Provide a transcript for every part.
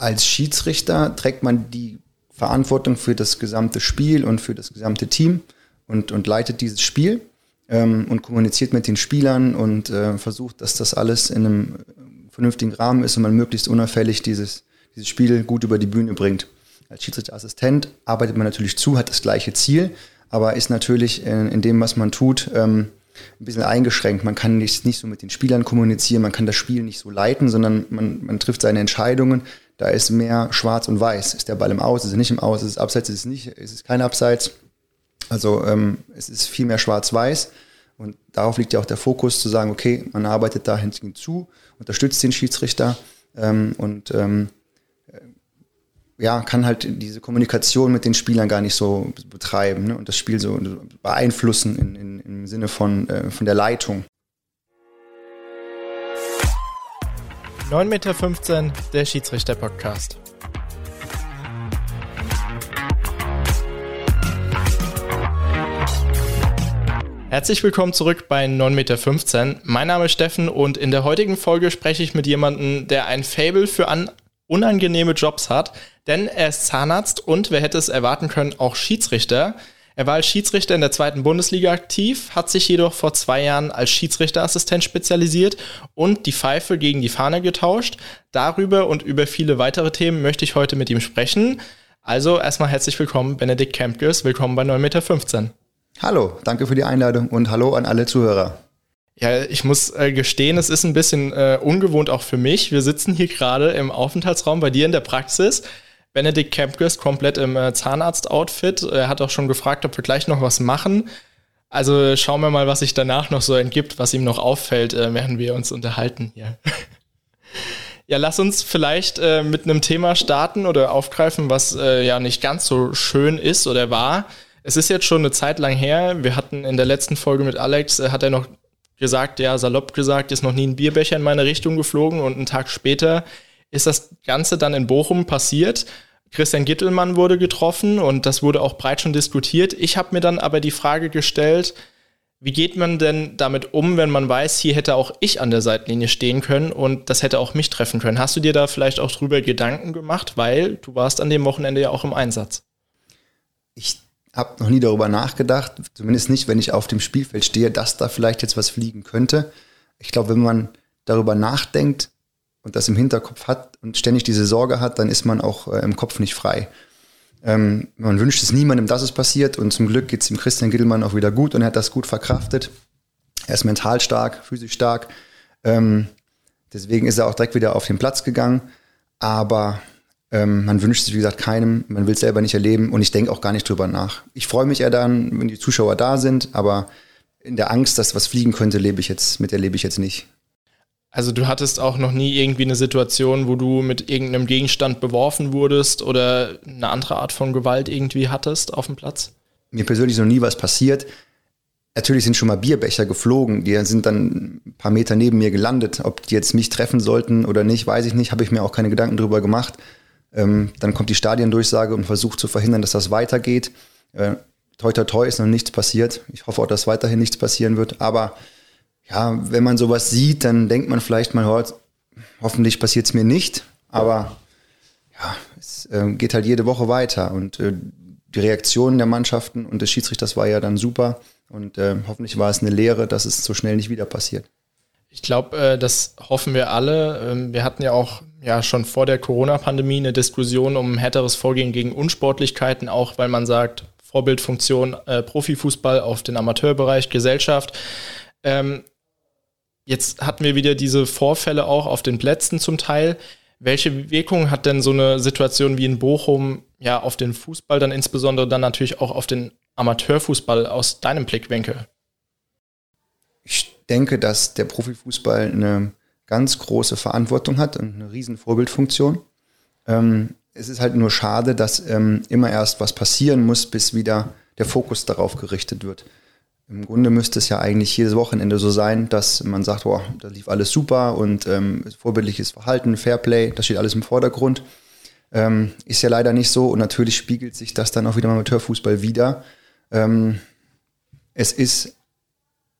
als Schiedsrichter trägt man die Verantwortung für das gesamte Spiel und für das gesamte Team und, und leitet dieses Spiel ähm, und kommuniziert mit den Spielern und äh, versucht, dass das alles in einem vernünftigen Rahmen ist und man möglichst unauffällig dieses, dieses Spiel gut über die Bühne bringt. Als Schiedsrichterassistent arbeitet man natürlich zu, hat das gleiche Ziel, aber ist natürlich in, in dem, was man tut, ähm, ein bisschen eingeschränkt. Man kann nicht, nicht so mit den Spielern kommunizieren, man kann das Spiel nicht so leiten, sondern man, man trifft seine Entscheidungen da ist mehr schwarz und weiß. Ist der Ball im Aus, ist er nicht im Aus, ist es abseits, ist es nicht, ist es kein Abseits. Also ähm, es ist viel mehr schwarz-weiß. Und darauf liegt ja auch der Fokus, zu sagen, okay, man arbeitet da hinzu, unterstützt den Schiedsrichter ähm, und ähm, äh, ja, kann halt diese Kommunikation mit den Spielern gar nicht so betreiben ne? und das Spiel so beeinflussen in, in, im Sinne von, äh, von der Leitung. 9,15 Meter, der Schiedsrichter-Podcast. Herzlich willkommen zurück bei 9,15 Meter. Mein Name ist Steffen und in der heutigen Folge spreche ich mit jemandem, der ein Fable für unangenehme Jobs hat, denn er ist Zahnarzt und, wer hätte es erwarten können, auch Schiedsrichter. Er war als Schiedsrichter in der zweiten Bundesliga aktiv, hat sich jedoch vor zwei Jahren als Schiedsrichterassistent spezialisiert und die Pfeife gegen die Fahne getauscht. Darüber und über viele weitere Themen möchte ich heute mit ihm sprechen. Also erstmal herzlich willkommen, Benedikt Kempkes. Willkommen bei 9,15 Meter. Hallo, danke für die Einladung und hallo an alle Zuhörer. Ja, ich muss äh, gestehen, es ist ein bisschen äh, ungewohnt auch für mich. Wir sitzen hier gerade im Aufenthaltsraum bei dir in der Praxis. Benedikt Kempkes komplett im äh, Zahnarzt-Outfit. Er hat auch schon gefragt, ob wir gleich noch was machen. Also schauen wir mal, was sich danach noch so entgibt, was ihm noch auffällt, äh, während wir uns unterhalten hier. ja, lass uns vielleicht äh, mit einem Thema starten oder aufgreifen, was äh, ja nicht ganz so schön ist oder war. Es ist jetzt schon eine Zeit lang her. Wir hatten in der letzten Folge mit Alex, äh, hat er noch gesagt, ja, salopp gesagt, ist noch nie ein Bierbecher in meine Richtung geflogen und einen Tag später ist das Ganze dann in Bochum passiert. Christian Gittelmann wurde getroffen und das wurde auch breit schon diskutiert. Ich habe mir dann aber die Frage gestellt, wie geht man denn damit um, wenn man weiß, hier hätte auch ich an der Seitenlinie stehen können und das hätte auch mich treffen können? Hast du dir da vielleicht auch drüber Gedanken gemacht, weil du warst an dem Wochenende ja auch im Einsatz? Ich habe noch nie darüber nachgedacht, zumindest nicht, wenn ich auf dem Spielfeld stehe, dass da vielleicht jetzt was fliegen könnte. Ich glaube, wenn man darüber nachdenkt, und das im Hinterkopf hat und ständig diese Sorge hat, dann ist man auch äh, im Kopf nicht frei. Ähm, man wünscht es niemandem, dass es passiert und zum Glück geht es dem Christian Gittelmann auch wieder gut und er hat das gut verkraftet. Er ist mental stark, physisch stark. Ähm, deswegen ist er auch direkt wieder auf den Platz gegangen. Aber ähm, man wünscht es, wie gesagt, keinem. Man will es selber nicht erleben und ich denke auch gar nicht drüber nach. Ich freue mich eher dann, wenn die Zuschauer da sind, aber in der Angst, dass was fliegen könnte, lebe ich jetzt, mit der lebe ich jetzt nicht. Also du hattest auch noch nie irgendwie eine Situation, wo du mit irgendeinem Gegenstand beworfen wurdest oder eine andere Art von Gewalt irgendwie hattest auf dem Platz? Mir persönlich ist noch nie was passiert. Natürlich sind schon mal Bierbecher geflogen, die sind dann ein paar Meter neben mir gelandet. Ob die jetzt mich treffen sollten oder nicht, weiß ich nicht, habe ich mir auch keine Gedanken drüber gemacht. Ähm, dann kommt die Stadiendurchsage und versucht zu verhindern, dass das weitergeht. Äh, toi, toi, toi ist noch nichts passiert. Ich hoffe auch, dass weiterhin nichts passieren wird. Aber ja, wenn man sowas sieht, dann denkt man vielleicht mal, hoffentlich passiert es mir nicht, aber ja, es äh, geht halt jede Woche weiter und äh, die Reaktion der Mannschaften und des Schiedsrichters war ja dann super und äh, hoffentlich war es eine Lehre, dass es so schnell nicht wieder passiert. Ich glaube, äh, das hoffen wir alle. Ähm, wir hatten ja auch ja schon vor der Corona-Pandemie eine Diskussion um härteres Vorgehen gegen Unsportlichkeiten, auch weil man sagt, Vorbildfunktion äh, Profifußball auf den Amateurbereich, Gesellschaft. Ähm, Jetzt hatten wir wieder diese Vorfälle auch auf den Plätzen zum Teil. Welche Wirkung hat denn so eine Situation wie in Bochum ja auf den Fußball, dann insbesondere dann natürlich auch auf den Amateurfußball aus deinem Blickwinkel? Ich denke, dass der Profifußball eine ganz große Verantwortung hat und eine riesen Vorbildfunktion. Ähm, es ist halt nur schade, dass ähm, immer erst was passieren muss, bis wieder der Fokus darauf gerichtet wird. Im Grunde müsste es ja eigentlich jedes Wochenende so sein, dass man sagt, boah, da lief alles super und ähm, vorbildliches Verhalten, Fairplay, das steht alles im Vordergrund. Ähm, ist ja leider nicht so und natürlich spiegelt sich das dann auch wieder im Amateurfußball wieder. Ähm, es ist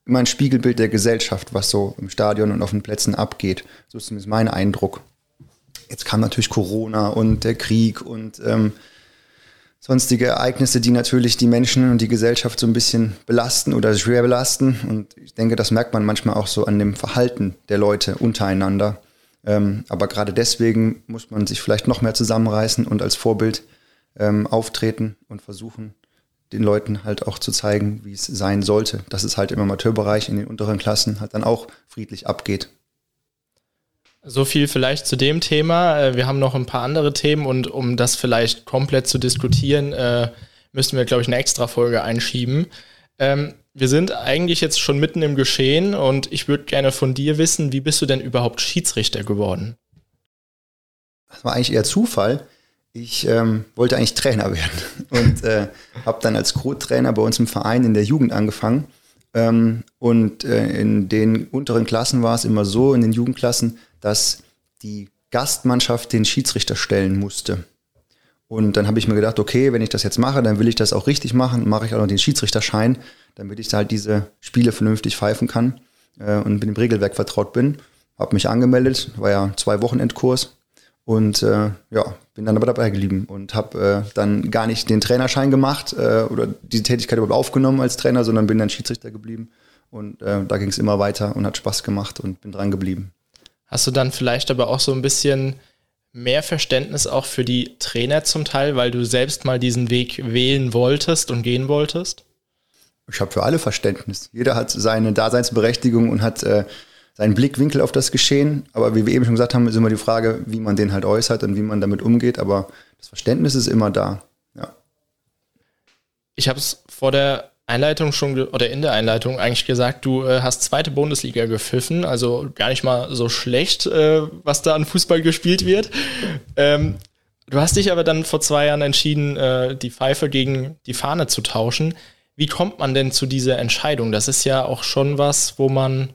immer ein Spiegelbild der Gesellschaft, was so im Stadion und auf den Plätzen abgeht. So ist zumindest mein Eindruck. jetzt kam natürlich Corona und der Krieg und ähm, sonstige Ereignisse, die natürlich die Menschen und die Gesellschaft so ein bisschen belasten oder schwer belasten. Und ich denke, das merkt man manchmal auch so an dem Verhalten der Leute untereinander. Ähm, aber gerade deswegen muss man sich vielleicht noch mehr zusammenreißen und als Vorbild ähm, auftreten und versuchen, den Leuten halt auch zu zeigen, wie es sein sollte. Dass es halt im Amateurbereich in den unteren Klassen halt dann auch friedlich abgeht. So viel vielleicht zu dem Thema. Äh, wir haben noch ein paar andere Themen und um das vielleicht komplett zu diskutieren, äh, müssen wir, glaube ich, eine extra Folge einschieben. Ähm, wir sind eigentlich jetzt schon mitten im Geschehen und ich würde gerne von dir wissen, wie bist du denn überhaupt Schiedsrichter geworden? Das war eigentlich eher Zufall. Ich ähm, wollte eigentlich Trainer werden und äh, habe dann als Co-Trainer bei uns im Verein in der Jugend angefangen. Ähm, und äh, in den unteren Klassen war es immer so, in den Jugendklassen, dass die Gastmannschaft den Schiedsrichter stellen musste. Und dann habe ich mir gedacht, okay, wenn ich das jetzt mache, dann will ich das auch richtig machen, mache ich auch noch den Schiedsrichterschein, damit ich halt diese Spiele vernünftig pfeifen kann äh, und mit dem Regelwerk vertraut bin. Habe mich angemeldet, war ja zwei Wochenendkurs und äh, ja, bin dann aber dabei geblieben und habe äh, dann gar nicht den Trainerschein gemacht äh, oder diese Tätigkeit überhaupt aufgenommen als Trainer, sondern bin dann Schiedsrichter geblieben. Und äh, da ging es immer weiter und hat Spaß gemacht und bin dran geblieben. Hast du dann vielleicht aber auch so ein bisschen mehr Verständnis auch für die Trainer zum Teil, weil du selbst mal diesen Weg wählen wolltest und gehen wolltest? Ich habe für alle Verständnis. Jeder hat seine Daseinsberechtigung und hat äh, seinen Blickwinkel auf das Geschehen. Aber wie wir eben schon gesagt haben, ist immer die Frage, wie man den halt äußert und wie man damit umgeht. Aber das Verständnis ist immer da. Ja. Ich habe es vor der Einleitung schon oder in der Einleitung eigentlich gesagt, du äh, hast zweite Bundesliga gepfiffen, also gar nicht mal so schlecht, äh, was da an Fußball gespielt wird. Ähm, du hast dich aber dann vor zwei Jahren entschieden, äh, die Pfeife gegen die Fahne zu tauschen. Wie kommt man denn zu dieser Entscheidung? Das ist ja auch schon was, wo man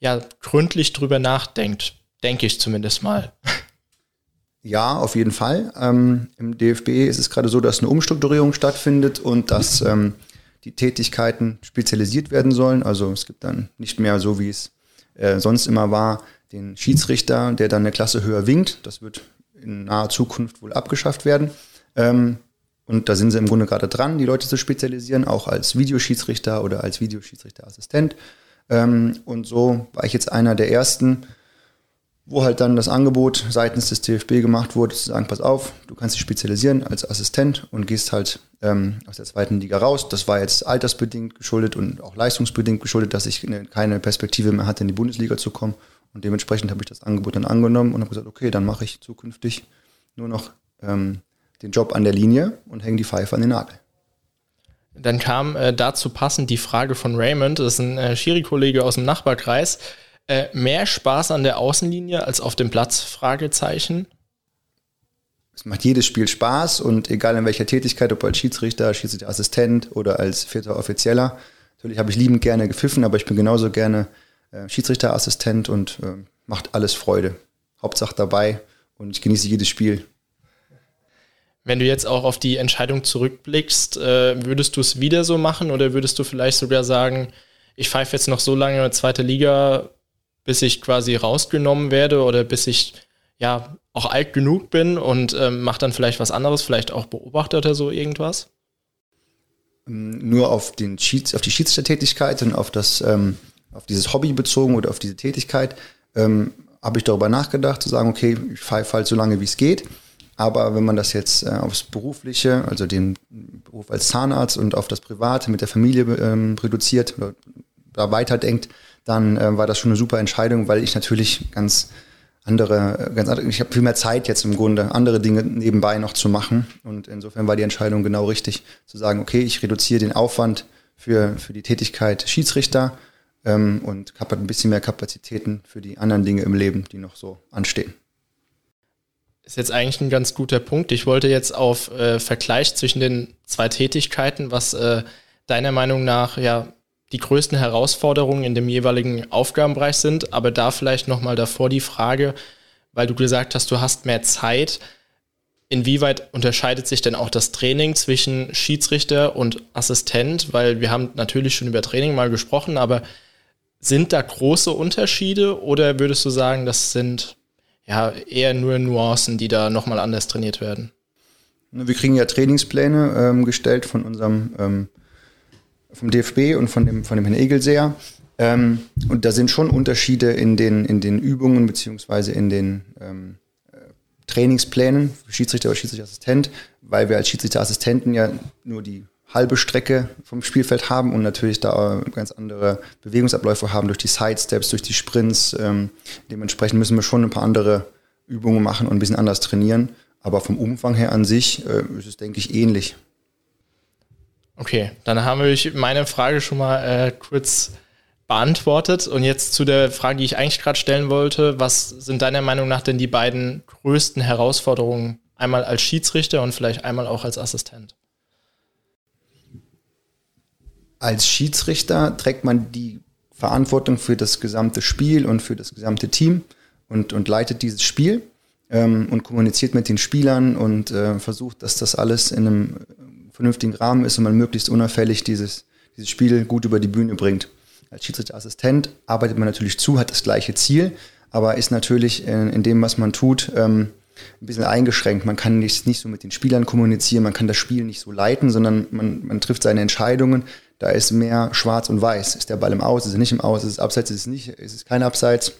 ja gründlich drüber nachdenkt, denke ich zumindest mal. Ja, auf jeden Fall. Ähm, Im DFB ist es gerade so, dass eine Umstrukturierung stattfindet und dass ähm, die Tätigkeiten spezialisiert werden sollen. Also es gibt dann nicht mehr so, wie es äh, sonst immer war, den Schiedsrichter, der dann eine Klasse höher winkt. Das wird in naher Zukunft wohl abgeschafft werden. Ähm, und da sind sie im Grunde gerade dran, die Leute zu spezialisieren, auch als Videoschiedsrichter oder als Videoschiedsrichterassistent. Ähm, und so war ich jetzt einer der ersten, wo halt dann das Angebot seitens des DFB gemacht wurde, zu sagen, pass auf, du kannst dich spezialisieren als Assistent und gehst halt ähm, aus der zweiten Liga raus. Das war jetzt altersbedingt geschuldet und auch leistungsbedingt geschuldet, dass ich ne, keine Perspektive mehr hatte, in die Bundesliga zu kommen. Und dementsprechend habe ich das Angebot dann angenommen und habe gesagt, okay, dann mache ich zukünftig nur noch ähm, den Job an der Linie und hänge die Pfeife an den Nagel. Dann kam äh, dazu passend die Frage von Raymond, das ist ein äh, Schiri-Kollege aus dem Nachbarkreis. Äh, mehr Spaß an der Außenlinie als auf dem Platz? Fragezeichen. Es macht jedes Spiel Spaß und egal in welcher Tätigkeit, ob als Schiedsrichter, Schiedsrichterassistent oder als vierter Offizieller. Natürlich habe ich liebend gerne gepfiffen, aber ich bin genauso gerne äh, Schiedsrichterassistent und äh, macht alles Freude. Hauptsache dabei und ich genieße jedes Spiel. Wenn du jetzt auch auf die Entscheidung zurückblickst, äh, würdest du es wieder so machen oder würdest du vielleicht sogar sagen, ich pfeife jetzt noch so lange in der zweiten Liga, bis ich quasi rausgenommen werde oder bis ich ja auch alt genug bin und ähm, mache dann vielleicht was anderes, vielleicht auch Beobachter oder so irgendwas? Nur auf, den Schieds, auf die Schiedsrichtertätigkeit und auf, das, ähm, auf dieses Hobby bezogen oder auf diese Tätigkeit ähm, habe ich darüber nachgedacht, zu sagen, okay, ich pfeife halt so lange, wie es geht. Aber wenn man das jetzt äh, aufs Berufliche, also den Beruf als Zahnarzt und auf das Private mit der Familie ähm, reduziert oder da weiterdenkt, dann äh, war das schon eine super Entscheidung, weil ich natürlich ganz andere, ganz andere, ich habe viel mehr Zeit jetzt im Grunde, andere Dinge nebenbei noch zu machen. Und insofern war die Entscheidung genau richtig, zu sagen, okay, ich reduziere den Aufwand für, für die Tätigkeit Schiedsrichter ähm, und habe ein bisschen mehr Kapazitäten für die anderen Dinge im Leben, die noch so anstehen. Ist jetzt eigentlich ein ganz guter Punkt. Ich wollte jetzt auf äh, Vergleich zwischen den zwei Tätigkeiten, was äh, deiner Meinung nach ja die größten Herausforderungen in dem jeweiligen Aufgabenbereich sind. Aber da vielleicht nochmal davor die Frage, weil du gesagt hast, du hast mehr Zeit. Inwieweit unterscheidet sich denn auch das Training zwischen Schiedsrichter und Assistent? Weil wir haben natürlich schon über Training mal gesprochen, aber sind da große Unterschiede oder würdest du sagen, das sind ja eher nur Nuancen, die da nochmal anders trainiert werden? Wir kriegen ja Trainingspläne ähm, gestellt von unserem ähm, vom DFB und von dem, von dem Herrn Egelseer. Ähm, und da sind schon Unterschiede in den, in den Übungen beziehungsweise in den ähm, äh, Trainingsplänen Schiedsrichter oder Schiedsrichterassistent, weil wir als Schiedsrichterassistenten ja nur die halbe Strecke vom Spielfeld haben und natürlich da ganz andere Bewegungsabläufe haben durch die Sidesteps, durch die Sprints. Ähm, dementsprechend müssen wir schon ein paar andere Übungen machen und ein bisschen anders trainieren. Aber vom Umfang her an sich äh, ist es, denke ich, ähnlich. Okay, dann haben wir meine Frage schon mal äh, kurz beantwortet. Und jetzt zu der Frage, die ich eigentlich gerade stellen wollte. Was sind deiner Meinung nach denn die beiden größten Herausforderungen, einmal als Schiedsrichter und vielleicht einmal auch als Assistent? Als Schiedsrichter trägt man die Verantwortung für das gesamte Spiel und für das gesamte Team und, und leitet dieses Spiel ähm, und kommuniziert mit den Spielern und äh, versucht, dass das alles in einem vernünftigen Rahmen ist und man möglichst unauffällig dieses, dieses Spiel gut über die Bühne bringt. Als Schiedsrichterassistent arbeitet man natürlich zu, hat das gleiche Ziel, aber ist natürlich in, in dem, was man tut, ähm, ein bisschen eingeschränkt. Man kann nicht, nicht so mit den Spielern kommunizieren, man kann das Spiel nicht so leiten, sondern man, man trifft seine Entscheidungen. Da ist mehr schwarz und weiß. Ist der Ball im Aus, ist er nicht im Aus, ist es abseits, ist es nicht, ist es kein Abseits.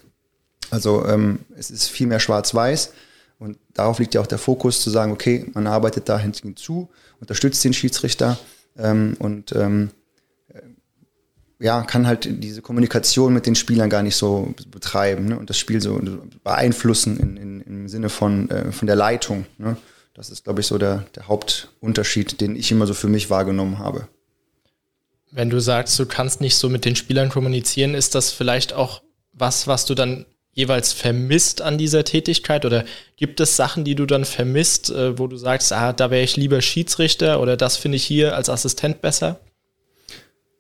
Also ähm, es ist viel mehr schwarz-weiß. Und darauf liegt ja auch der Fokus, zu sagen, okay, man arbeitet da hinzu, unterstützt den Schiedsrichter ähm, und ähm, äh, ja, kann halt diese Kommunikation mit den Spielern gar nicht so betreiben ne? und das Spiel so beeinflussen in, in, im Sinne von, äh, von der Leitung. Ne? Das ist, glaube ich, so der, der Hauptunterschied, den ich immer so für mich wahrgenommen habe. Wenn du sagst, du kannst nicht so mit den Spielern kommunizieren, ist das vielleicht auch was, was du dann jeweils vermisst an dieser Tätigkeit? Oder gibt es Sachen, die du dann vermisst, äh, wo du sagst, ah, da wäre ich lieber Schiedsrichter oder das finde ich hier als Assistent besser?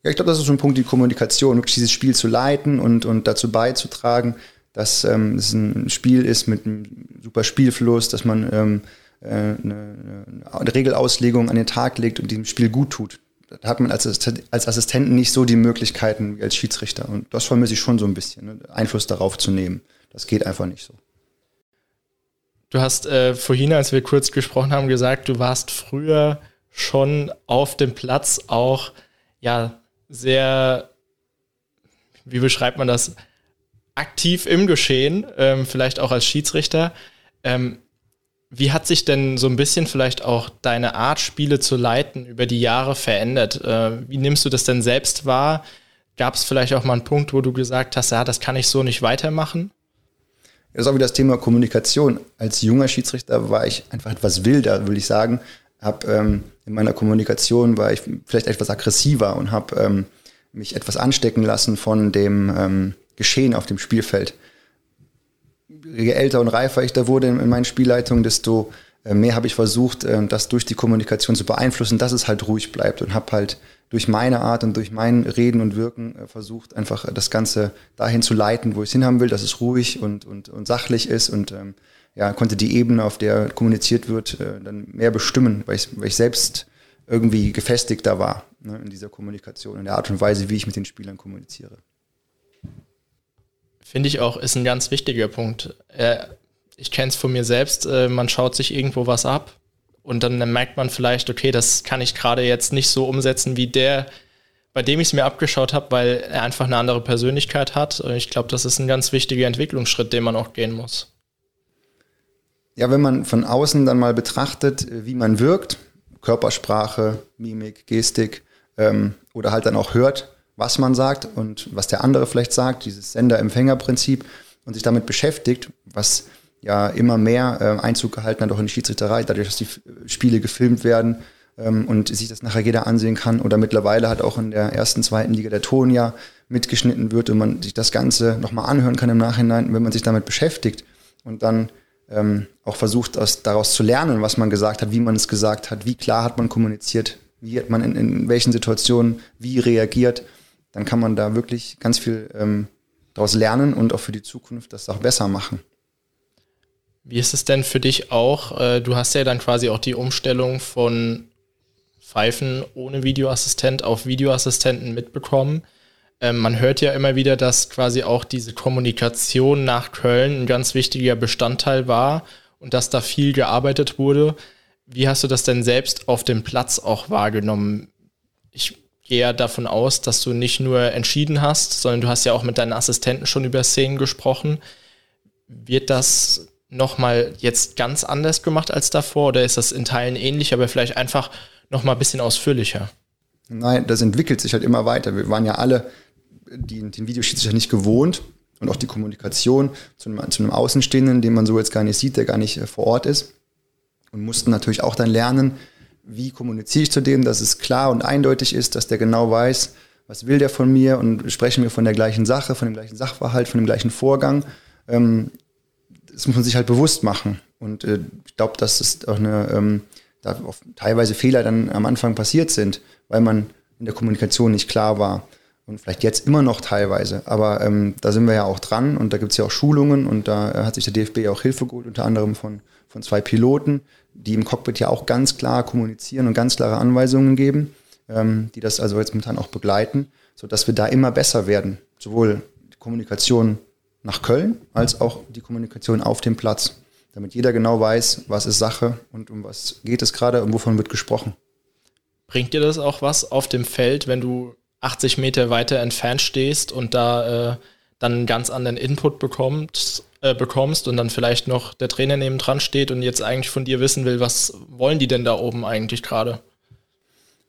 Ja, ich glaube, das ist so ein Punkt, die Kommunikation, wirklich dieses Spiel zu leiten und, und dazu beizutragen, dass ähm, es ein Spiel ist mit einem super Spielfluss, dass man ähm, äh, eine, eine Regelauslegung an den Tag legt und diesem Spiel gut tut. Hat man als, als Assistenten nicht so die Möglichkeiten wie als Schiedsrichter. Und das vermisse ich schon so ein bisschen, ne? Einfluss darauf zu nehmen. Das geht einfach nicht so. Du hast äh, vorhin, als wir kurz gesprochen haben, gesagt, du warst früher schon auf dem Platz auch ja sehr, wie beschreibt man das, aktiv im Geschehen, ähm, vielleicht auch als Schiedsrichter. Ähm, wie hat sich denn so ein bisschen vielleicht auch deine Art, Spiele zu leiten, über die Jahre verändert? Äh, wie nimmst du das denn selbst wahr? Gab es vielleicht auch mal einen Punkt, wo du gesagt hast, ja, das kann ich so nicht weitermachen? Das ist auch wieder das Thema Kommunikation. Als junger Schiedsrichter war ich einfach etwas wilder, will ich sagen. Hab, ähm, in meiner Kommunikation war ich vielleicht etwas aggressiver und habe ähm, mich etwas anstecken lassen von dem ähm, Geschehen auf dem Spielfeld je älter und reifer ich da wurde in, meinen Spielleitungen, desto äh, mehr habe ich versucht, äh, das durch die Kommunikation zu beeinflussen, dass es halt ruhig bleibt und habe halt durch meine Art und durch mein Reden und Wirken äh, versucht, einfach das Ganze dahin zu leiten, wo ich es hinhaben will, dass es ruhig und, und, und sachlich ist und ähm, ja, konnte die Ebene, auf der kommuniziert wird, dann mehr bestimmen, weil ich, weil ich selbst irgendwie gefestigter war ne, in dieser Kommunikation, in der Art und Weise, wie ich mit den Spielern kommuniziere. Finde ich auch, ist ein ganz wichtiger Punkt. Äh, ich kenne es von mir selbst, äh, man schaut sich irgendwo was ab und dann merkt man vielleicht, okay, das kann ich gerade jetzt nicht so umsetzen wie der, bei dem ich es mir abgeschaut habe, weil er einfach eine andere Persönlichkeit hat. Ich glaube, das ist ein ganz wichtiger Entwicklungsschritt, den man auch gehen muss. Ja, wenn man von außen dann mal betrachtet, wie man wirkt, Körpersprache, Mimik, Gestik ähm, oder halt dann auch hört, was man sagt und was der andere vielleicht sagt, dieses Sender-Empfänger-Prinzip und sich damit beschäftigt, was ja immer mehr äh, Einzug gehalten hat, auch in die Schiedsrichterei, dadurch, dass die Spiele gefilmt werden ähm, und sich das nachher jeder ansehen kann oder mittlerweile hat auch in der ersten, zweiten Liga der Ton ja mitgeschnitten wird und man sich das Ganze nochmal anhören kann im Nachhinein, wenn man sich damit beschäftigt und dann ähm, auch versucht, aus, daraus zu lernen, was man gesagt hat, wie man es gesagt hat, wie klar hat man kommuniziert, wie hat man in, in welchen Situationen wie reagiert dann kann man da wirklich ganz viel ähm, daraus lernen und auch für die Zukunft das auch besser machen. Wie ist es denn für dich auch? Äh, du hast ja dann quasi auch die Umstellung von Pfeifen ohne Videoassistent auf Videoassistenten mitbekommen. Ähm, man hört ja immer wieder, dass quasi auch diese Kommunikation nach Köln ein ganz wichtiger Bestandteil war und dass da viel gearbeitet wurde. Wie hast du das denn selbst auf dem Platz auch wahrgenommen? Ich gehe davon aus, dass du nicht nur entschieden hast, sondern du hast ja auch mit deinen Assistenten schon über Szenen gesprochen. Wird das nochmal jetzt ganz anders gemacht als davor oder ist das in Teilen ähnlich, aber vielleicht einfach nochmal ein bisschen ausführlicher? Nein, das entwickelt sich halt immer weiter. Wir waren ja alle die, den Videoschiedsrichter nicht gewohnt und auch die Kommunikation zu einem, zu einem Außenstehenden, den man so jetzt gar nicht sieht, der gar nicht äh, vor Ort ist. Und mussten natürlich auch dann lernen, wie kommuniziere ich zu dem, dass es klar und eindeutig ist, dass der genau weiß, was will der von mir und sprechen wir von der gleichen Sache, von dem gleichen Sachverhalt, von dem gleichen Vorgang. Ähm, das muss man sich halt bewusst machen. Und äh, ich glaube, dass es auch eine, ähm, da teilweise Fehler dann am Anfang passiert sind, weil man in der Kommunikation nicht klar war und vielleicht jetzt immer noch teilweise, aber ähm, da sind wir ja auch dran und da gibt es ja auch Schulungen und da hat sich der DFB auch Hilfe geholt, unter anderem von, von zwei Piloten, die im Cockpit ja auch ganz klar kommunizieren und ganz klare Anweisungen geben, ähm, die das also jetzt momentan auch begleiten, sodass wir da immer besser werden, sowohl die Kommunikation nach Köln als auch die Kommunikation auf dem Platz, damit jeder genau weiß, was ist Sache und um was geht es gerade und wovon wird gesprochen. Bringt dir das auch was auf dem Feld, wenn du 80 Meter weiter entfernt stehst und da äh, dann einen ganz anderen Input bekommst, äh, bekommst und dann vielleicht noch der Trainer neben dran steht und jetzt eigentlich von dir wissen will, was wollen die denn da oben eigentlich gerade?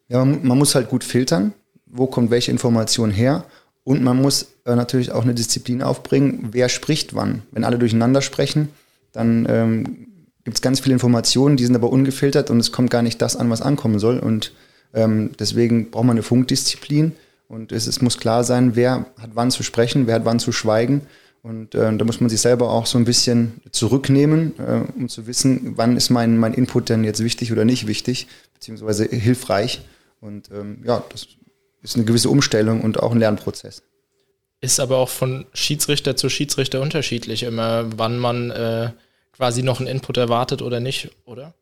Ja, man muss halt gut filtern, wo kommt welche Information her und man muss äh, natürlich auch eine Disziplin aufbringen, wer spricht wann. Wenn alle durcheinander sprechen, dann ähm, gibt es ganz viele Informationen, die sind aber ungefiltert und es kommt gar nicht das an, was ankommen soll und ähm, deswegen braucht man eine Funkdisziplin und es, es, muss klar sein, wer hat wann zu sprechen, wer hat wann zu schweigen. Und äh, da muss man sich selber auch so ein bisschen zurücknehmen, äh, um zu wissen, wann ist mein, mein Input denn jetzt wichtig oder nicht wichtig, beziehungsweise hilfreich. Und ähm, ja, das ist eine gewisse Umstellung und auch ein Lernprozess. Ist aber auch von Schiedsrichter zu Schiedsrichter unterschiedlich, immer wann man äh, quasi noch einen Input erwartet oder nicht, oder?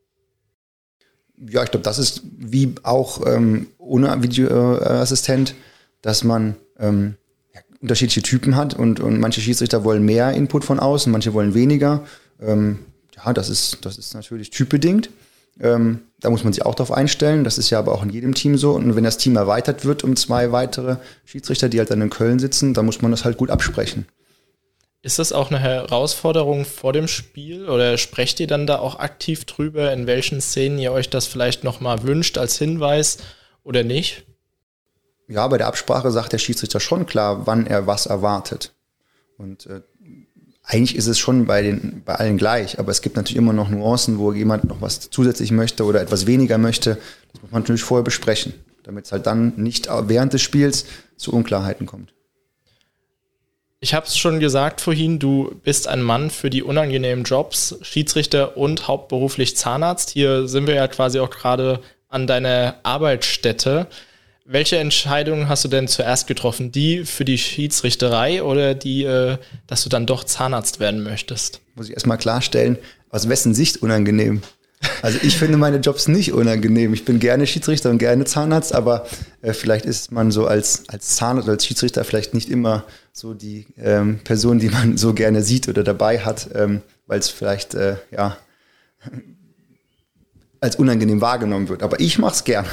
ja, ich glaube, das ist wie auch ähm, ohne Videoassistent, dass man ähm, unterschiedliche Typen hat und, und manche Schiedsrichter wollen mehr Input von außen, manche wollen weniger. Ähm, ja, das ist, das ist natürlich typbedingt. Ähm, da muss man sich auch darauf einstellen. Das ist ja aber auch in jedem Team so. Und wenn das Team erweitert wird um zwei weitere Schiedsrichter, die halt dann in Köln sitzen, dann muss man das halt gut absprechen. Ist das auch eine Herausforderung vor dem Spiel oder sprecht ihr dann da auch aktiv drüber, in welchen Szenen ihr euch das vielleicht nochmal wünscht als Hinweis oder nicht? Ja, bei der Absprache sagt der Schiedsrichter schon klar, wann er was erwartet. Und äh, eigentlich ist es schon bei, den, bei allen gleich, aber es gibt natürlich immer noch Nuancen, wo jemand noch was zusätzlich möchte oder etwas weniger möchte. Das muss man natürlich vorher besprechen, damit es halt dann nicht während des Spiels zu Unklarheiten kommt. Ich habe es schon gesagt vorhin, du bist ein Mann für die unangenehmen Jobs, Schiedsrichter und hauptberuflich Zahnarzt. Hier sind wir ja quasi auch gerade an deiner Arbeitsstätte. Welche Entscheidungen hast du denn zuerst getroffen? Die für die Schiedsrichterei oder die, äh, dass du dann doch Zahnarzt werden möchtest? Muss ich erstmal klarstellen, aus wessen Sicht unangenehm? Also ich finde meine Jobs nicht unangenehm. Ich bin gerne Schiedsrichter und gerne Zahnarzt, aber äh, vielleicht ist man so als, als Zahnarzt oder als Schiedsrichter vielleicht nicht immer so die ähm, Person, die man so gerne sieht oder dabei hat, ähm, weil es vielleicht äh, ja als unangenehm wahrgenommen wird. Aber ich mache es gern.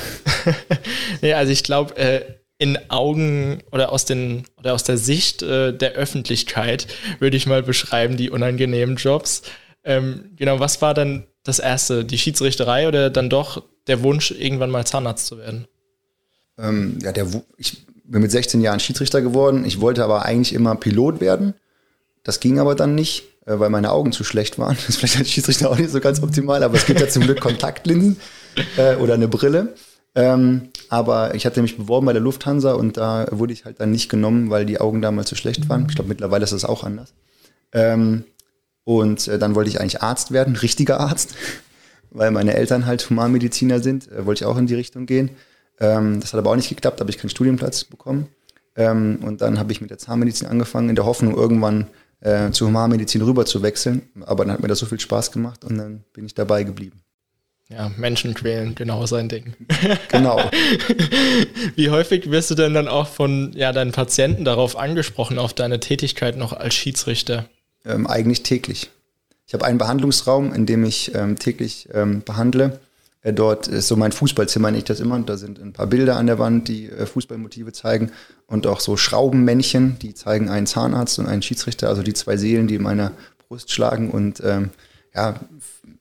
ja, also ich glaube, äh, in Augen oder aus den oder aus der Sicht äh, der Öffentlichkeit würde ich mal beschreiben die unangenehmen Jobs. Ähm, genau, was war dann das erste, die Schiedsrichterei oder dann doch der Wunsch, irgendwann mal Zahnarzt zu werden? Ähm, ja, der, ich bin mit 16 Jahren Schiedsrichter geworden. Ich wollte aber eigentlich immer Pilot werden. Das ging aber dann nicht, weil meine Augen zu schlecht waren. Das ist vielleicht als Schiedsrichter auch nicht so ganz optimal, aber es gibt ja zum Glück Kontaktlinsen äh, oder eine Brille. Ähm, aber ich hatte mich beworben bei der Lufthansa und da wurde ich halt dann nicht genommen, weil die Augen damals zu schlecht waren. Ich glaube, mittlerweile ist das auch anders. Ähm, und äh, dann wollte ich eigentlich Arzt werden, richtiger Arzt, weil meine Eltern halt Humanmediziner sind. Äh, wollte ich auch in die Richtung gehen. Ähm, das hat aber auch nicht geklappt, habe ich keinen Studienplatz bekommen. Ähm, und dann habe ich mit der Zahnmedizin angefangen, in der Hoffnung, irgendwann äh, zur Humanmedizin rüber zu wechseln. Aber dann hat mir das so viel Spaß gemacht und dann bin ich dabei geblieben. Ja, Menschen quälen, genau sein Ding. Genau. Wie häufig wirst du denn dann auch von ja, deinen Patienten darauf angesprochen, auf deine Tätigkeit noch als Schiedsrichter? Ähm, eigentlich täglich. Ich habe einen Behandlungsraum, in dem ich ähm, täglich ähm, behandle. Äh, dort ist so mein Fußballzimmer, nenne ich das immer. Da sind ein paar Bilder an der Wand, die äh, Fußballmotive zeigen. Und auch so Schraubenmännchen, die zeigen einen Zahnarzt und einen Schiedsrichter, also die zwei Seelen, die in meiner Brust schlagen. Und ähm, ja,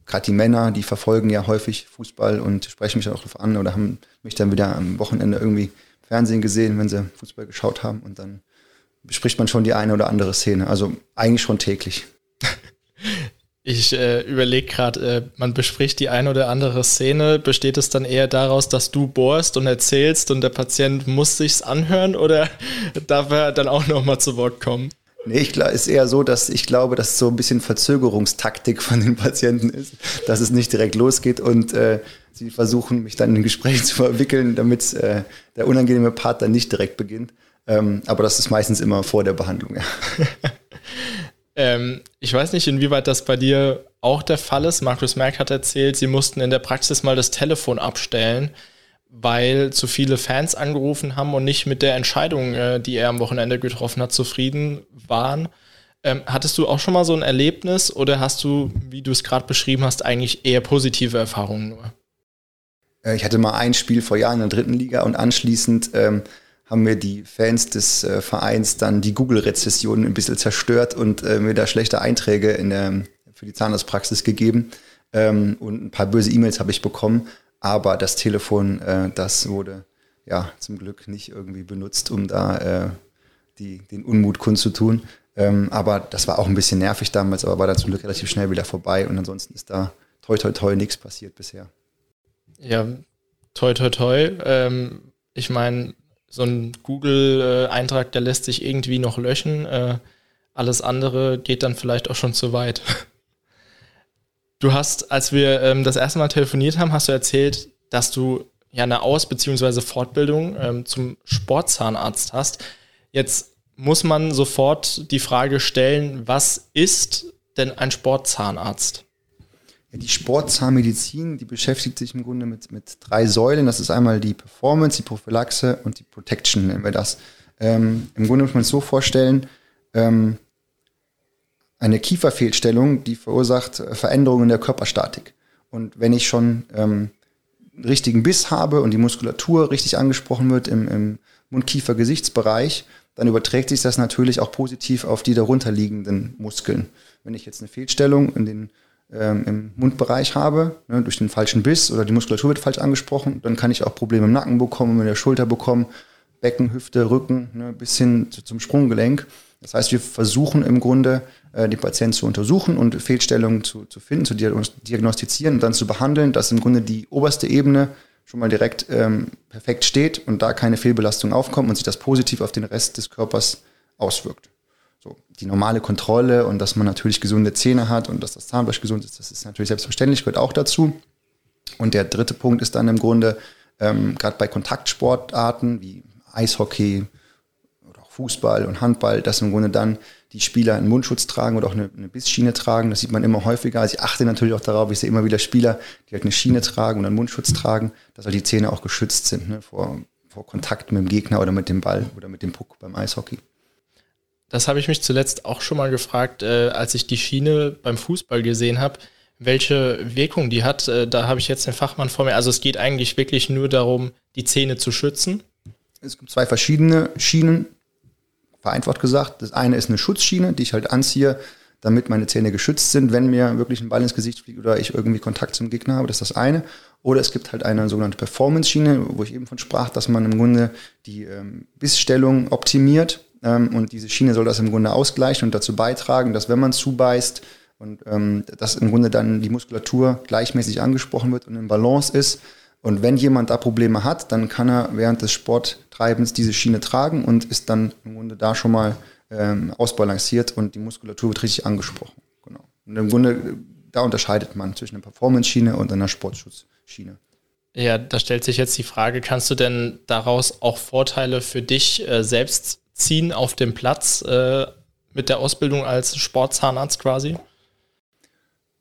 gerade die Männer, die verfolgen ja häufig Fußball und sprechen mich auch darauf an oder haben mich dann wieder am Wochenende irgendwie Fernsehen gesehen, wenn sie Fußball geschaut haben und dann bespricht man schon die eine oder andere Szene. Also eigentlich schon täglich. Ich äh, überlege gerade, äh, man bespricht die eine oder andere Szene. Besteht es dann eher daraus, dass du bohrst und erzählst und der Patient muss sich's anhören oder darf er dann auch nochmal zu Wort kommen? Nee, ich glaube, ist eher so, dass ich glaube, dass es so ein bisschen Verzögerungstaktik von den Patienten ist, dass es nicht direkt losgeht und äh, sie versuchen, mich dann in ein Gespräch zu verwickeln, damit äh, der unangenehme Part dann nicht direkt beginnt. Ähm, aber das ist meistens immer vor der Behandlung, ja. ähm, ich weiß nicht, inwieweit das bei dir auch der Fall ist. Markus Merck hat erzählt, sie mussten in der Praxis mal das Telefon abstellen weil zu viele Fans angerufen haben und nicht mit der Entscheidung, äh, die er am Wochenende getroffen hat, zufrieden waren. Ähm, hattest du auch schon mal so ein Erlebnis oder hast du, wie du es gerade beschrieben hast, eigentlich eher positive Erfahrungen nur? Äh, ich hatte mal ein Spiel vor Jahren in der dritten Liga und anschließend ähm, haben mir die Fans des äh, Vereins dann die Google-Rezession ein bisschen zerstört und äh, mir da schlechte Einträge in der, für die Zahnarztpraxis gegeben. Ähm, und ein paar böse E-Mails habe ich bekommen. Aber das Telefon, äh, das wurde ja zum Glück nicht irgendwie benutzt, um da äh, die, den Unmut kundzutun. Ähm, aber das war auch ein bisschen nervig damals, aber war dann zum Glück relativ schnell wieder vorbei. Und ansonsten ist da toi toi toi nichts passiert bisher. Ja, toi toi toi. Ähm, ich meine, so ein Google-Eintrag, der lässt sich irgendwie noch löschen. Äh, alles andere geht dann vielleicht auch schon zu weit. Du hast, als wir ähm, das erste Mal telefoniert haben, hast du erzählt, dass du ja eine Aus- bzw. Fortbildung ähm, zum Sportzahnarzt hast. Jetzt muss man sofort die Frage stellen, was ist denn ein Sportzahnarzt? Ja, die Sportzahnmedizin, die beschäftigt sich im Grunde mit, mit drei Säulen. Das ist einmal die Performance, die Prophylaxe und die Protection, nennen wir das. Ähm, Im Grunde muss man es so vorstellen, ähm, eine Kieferfehlstellung, die verursacht äh, Veränderungen der Körperstatik. Und wenn ich schon ähm, richtigen Biss habe und die Muskulatur richtig angesprochen wird im, im Mund-Kiefer-Gesichtsbereich, dann überträgt sich das natürlich auch positiv auf die darunterliegenden Muskeln. Wenn ich jetzt eine Fehlstellung in den, im Mundbereich habe, ne, durch den falschen Biss oder die Muskulatur wird falsch angesprochen, dann kann ich auch Probleme im Nacken bekommen, in der Schulter bekommen, Becken, Hüfte, Rücken, ne, bis hin zu, zum Sprunggelenk. Das heißt, wir versuchen im Grunde, äh, die Patienten zu untersuchen und Fehlstellungen zu, zu finden, zu diagnostizieren und dann zu behandeln, dass im Grunde die oberste Ebene schon mal direkt ähm, perfekt steht und da keine Fehlbelastung aufkommt und sich das positiv auf den Rest des Körpers auswirkt. So, die normale Kontrolle und dass man natürlich gesunde Zähne hat und dass das Zahnfleisch gesund ist, das ist natürlich selbstverständlich, gehört auch dazu. Und der dritte Punkt ist dann im Grunde, ähm, gerade bei Kontaktsportarten wie Eishockey, Fußball und Handball, dass im Grunde dann die Spieler einen Mundschutz tragen oder auch eine, eine Bissschiene tragen. Das sieht man immer häufiger. Also ich achte natürlich auch darauf, ich sehe immer wieder Spieler, die halt eine Schiene tragen und einen Mundschutz tragen, dass halt die Zähne auch geschützt sind ne, vor, vor Kontakt mit dem Gegner oder mit dem Ball oder mit dem Puck beim Eishockey. Das habe ich mich zuletzt auch schon mal gefragt, äh, als ich die Schiene beim Fußball gesehen habe, welche Wirkung die hat. Äh, da habe ich jetzt den Fachmann vor mir. Also es geht eigentlich wirklich nur darum, die Zähne zu schützen. Es gibt zwei verschiedene Schienen vereinfacht gesagt. Das eine ist eine Schutzschiene, die ich halt anziehe, damit meine Zähne geschützt sind, wenn mir wirklich ein Ball ins Gesicht fliegt oder ich irgendwie Kontakt zum Gegner habe. Das ist das eine. Oder es gibt halt eine sogenannte Performance-Schiene, wo ich eben von sprach, dass man im Grunde die ähm, Bissstellung optimiert. Ähm, und diese Schiene soll das im Grunde ausgleichen und dazu beitragen, dass wenn man zubeißt und ähm, dass im Grunde dann die Muskulatur gleichmäßig angesprochen wird und in Balance ist, und wenn jemand da Probleme hat, dann kann er während des Sporttreibens diese Schiene tragen und ist dann im Grunde da schon mal ähm, ausbalanciert und die Muskulatur wird richtig angesprochen. Genau. Und im Grunde, da unterscheidet man zwischen einer Performance-Schiene und einer Sportschutzschiene. Ja, da stellt sich jetzt die Frage, kannst du denn daraus auch Vorteile für dich äh, selbst ziehen auf dem Platz äh, mit der Ausbildung als Sportzahnarzt quasi?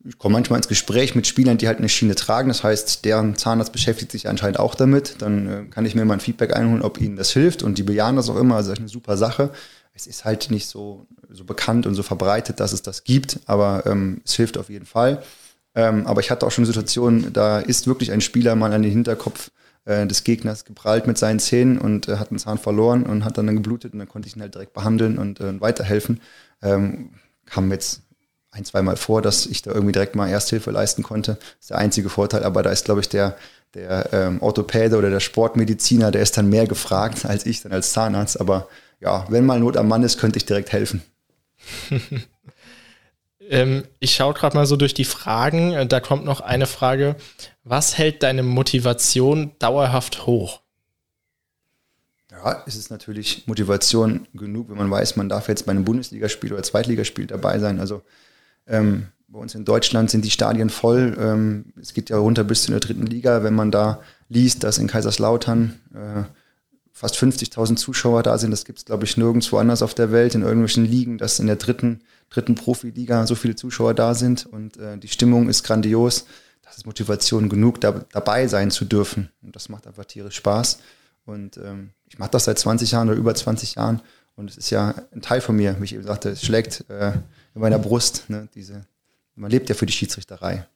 ich komme manchmal ins Gespräch mit Spielern, die halt eine Schiene tragen. Das heißt, deren Zahnarzt beschäftigt sich anscheinend auch damit. Dann äh, kann ich mir mal ein Feedback einholen, ob ihnen das hilft. Und die bejahen das auch immer. Also das ist eine super Sache. Es ist halt nicht so, so bekannt und so verbreitet, dass es das gibt, aber ähm, es hilft auf jeden Fall. Ähm, aber ich hatte auch schon Situationen, da ist wirklich ein Spieler mal an den Hinterkopf äh, des Gegners geprallt mit seinen Zähnen und äh, hat einen Zahn verloren und hat dann, dann geblutet und dann konnte ich ihn halt direkt behandeln und äh, weiterhelfen. Ähm, kam jetzt ein, zweimal vor, dass ich da irgendwie direkt mal Ersthilfe leisten konnte. Das ist der einzige Vorteil, aber da ist, glaube ich, der, der ähm, Orthopäde oder der Sportmediziner, der ist dann mehr gefragt als ich dann als Zahnarzt. Aber ja, wenn mal Not am Mann ist, könnte ich direkt helfen. ähm, ich schaue gerade mal so durch die Fragen. Äh, da kommt noch eine Frage. Was hält deine Motivation dauerhaft hoch? Ja, es ist natürlich Motivation genug, wenn man weiß, man darf jetzt bei einem Bundesligaspiel oder Zweitligaspiel dabei sein. Also ähm, bei uns in Deutschland sind die Stadien voll. Ähm, es geht ja runter bis zu der dritten Liga. Wenn man da liest, dass in Kaiserslautern äh, fast 50.000 Zuschauer da sind, das gibt es, glaube ich, nirgendwo anders auf der Welt, in irgendwelchen Ligen, dass in der dritten, dritten Profiliga so viele Zuschauer da sind und äh, die Stimmung ist grandios. Das ist Motivation genug, da, dabei sein zu dürfen. Und das macht einfach tierisch Spaß. Und ähm, ich mache das seit 20 Jahren oder über 20 Jahren. Und es ist ja ein Teil von mir, wie ich eben sagte, es schlägt äh, in meiner Brust. Ne? Diese, man lebt ja für die Schiedsrichterei.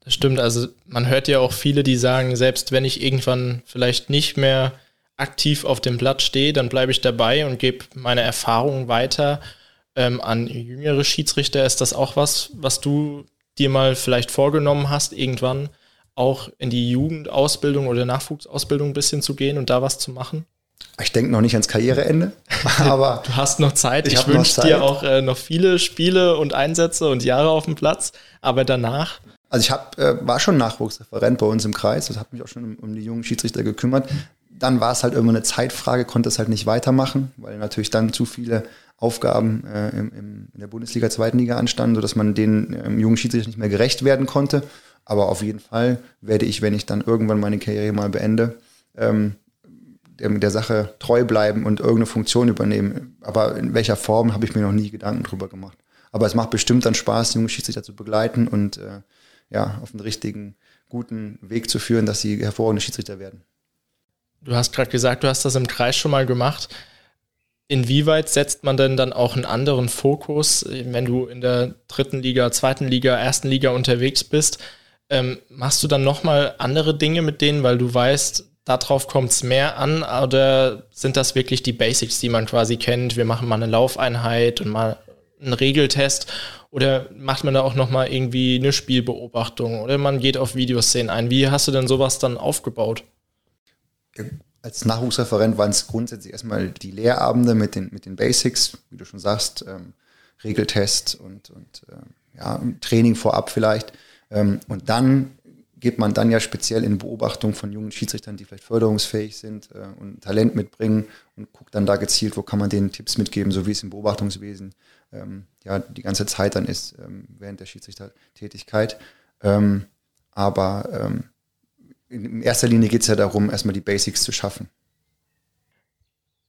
Das stimmt. Also man hört ja auch viele, die sagen, selbst wenn ich irgendwann vielleicht nicht mehr aktiv auf dem Blatt stehe, dann bleibe ich dabei und gebe meine Erfahrungen weiter ähm, an jüngere Schiedsrichter. Ist das auch was, was du dir mal vielleicht vorgenommen hast, irgendwann auch in die Jugendausbildung oder Nachwuchsausbildung ein bisschen zu gehen und da was zu machen? Ich denke noch nicht ans Karriereende, aber du hast noch Zeit. Ich, ich wünsche dir auch äh, noch viele Spiele und Einsätze und Jahre auf dem Platz, aber danach. Also ich hab, äh, war schon Nachwuchsreferent bei uns im Kreis, das hat mich auch schon um, um die jungen Schiedsrichter gekümmert. Dann war es halt immer eine Zeitfrage, konnte es halt nicht weitermachen, weil natürlich dann zu viele Aufgaben äh, im, im, in der Bundesliga, zweiten Liga anstanden, sodass man den ähm, jungen Schiedsrichter nicht mehr gerecht werden konnte. Aber auf jeden Fall werde ich, wenn ich dann irgendwann meine Karriere mal beende, ähm, der, der Sache treu bleiben und irgendeine Funktion übernehmen. Aber in welcher Form habe ich mir noch nie Gedanken drüber gemacht. Aber es macht bestimmt dann Spaß, junge Schiedsrichter zu begleiten und äh, ja, auf den richtigen, guten Weg zu führen, dass sie hervorragende Schiedsrichter werden. Du hast gerade gesagt, du hast das im Kreis schon mal gemacht. Inwieweit setzt man denn dann auch einen anderen Fokus, wenn du in der dritten Liga, zweiten Liga, ersten Liga unterwegs bist? Ähm, machst du dann nochmal andere Dinge mit denen, weil du weißt, darauf kommt es mehr an oder sind das wirklich die Basics, die man quasi kennt? Wir machen mal eine Laufeinheit und mal einen Regeltest oder macht man da auch nochmal irgendwie eine Spielbeobachtung oder man geht auf Videoszenen ein? Wie hast du denn sowas dann aufgebaut? Als Nachwuchsreferent waren es grundsätzlich erstmal die Lehrabende mit den, mit den Basics, wie du schon sagst, ähm, Regeltest und, und äh, ja, Training vorab vielleicht. Ähm, und dann geht man dann ja speziell in Beobachtung von jungen Schiedsrichtern, die vielleicht förderungsfähig sind äh, und Talent mitbringen und guckt dann da gezielt, wo kann man denen Tipps mitgeben, so wie es im Beobachtungswesen ähm, ja die ganze Zeit dann ist ähm, während der Schiedsrichtertätigkeit. Ähm, aber ähm, in erster Linie geht es ja darum, erstmal die Basics zu schaffen.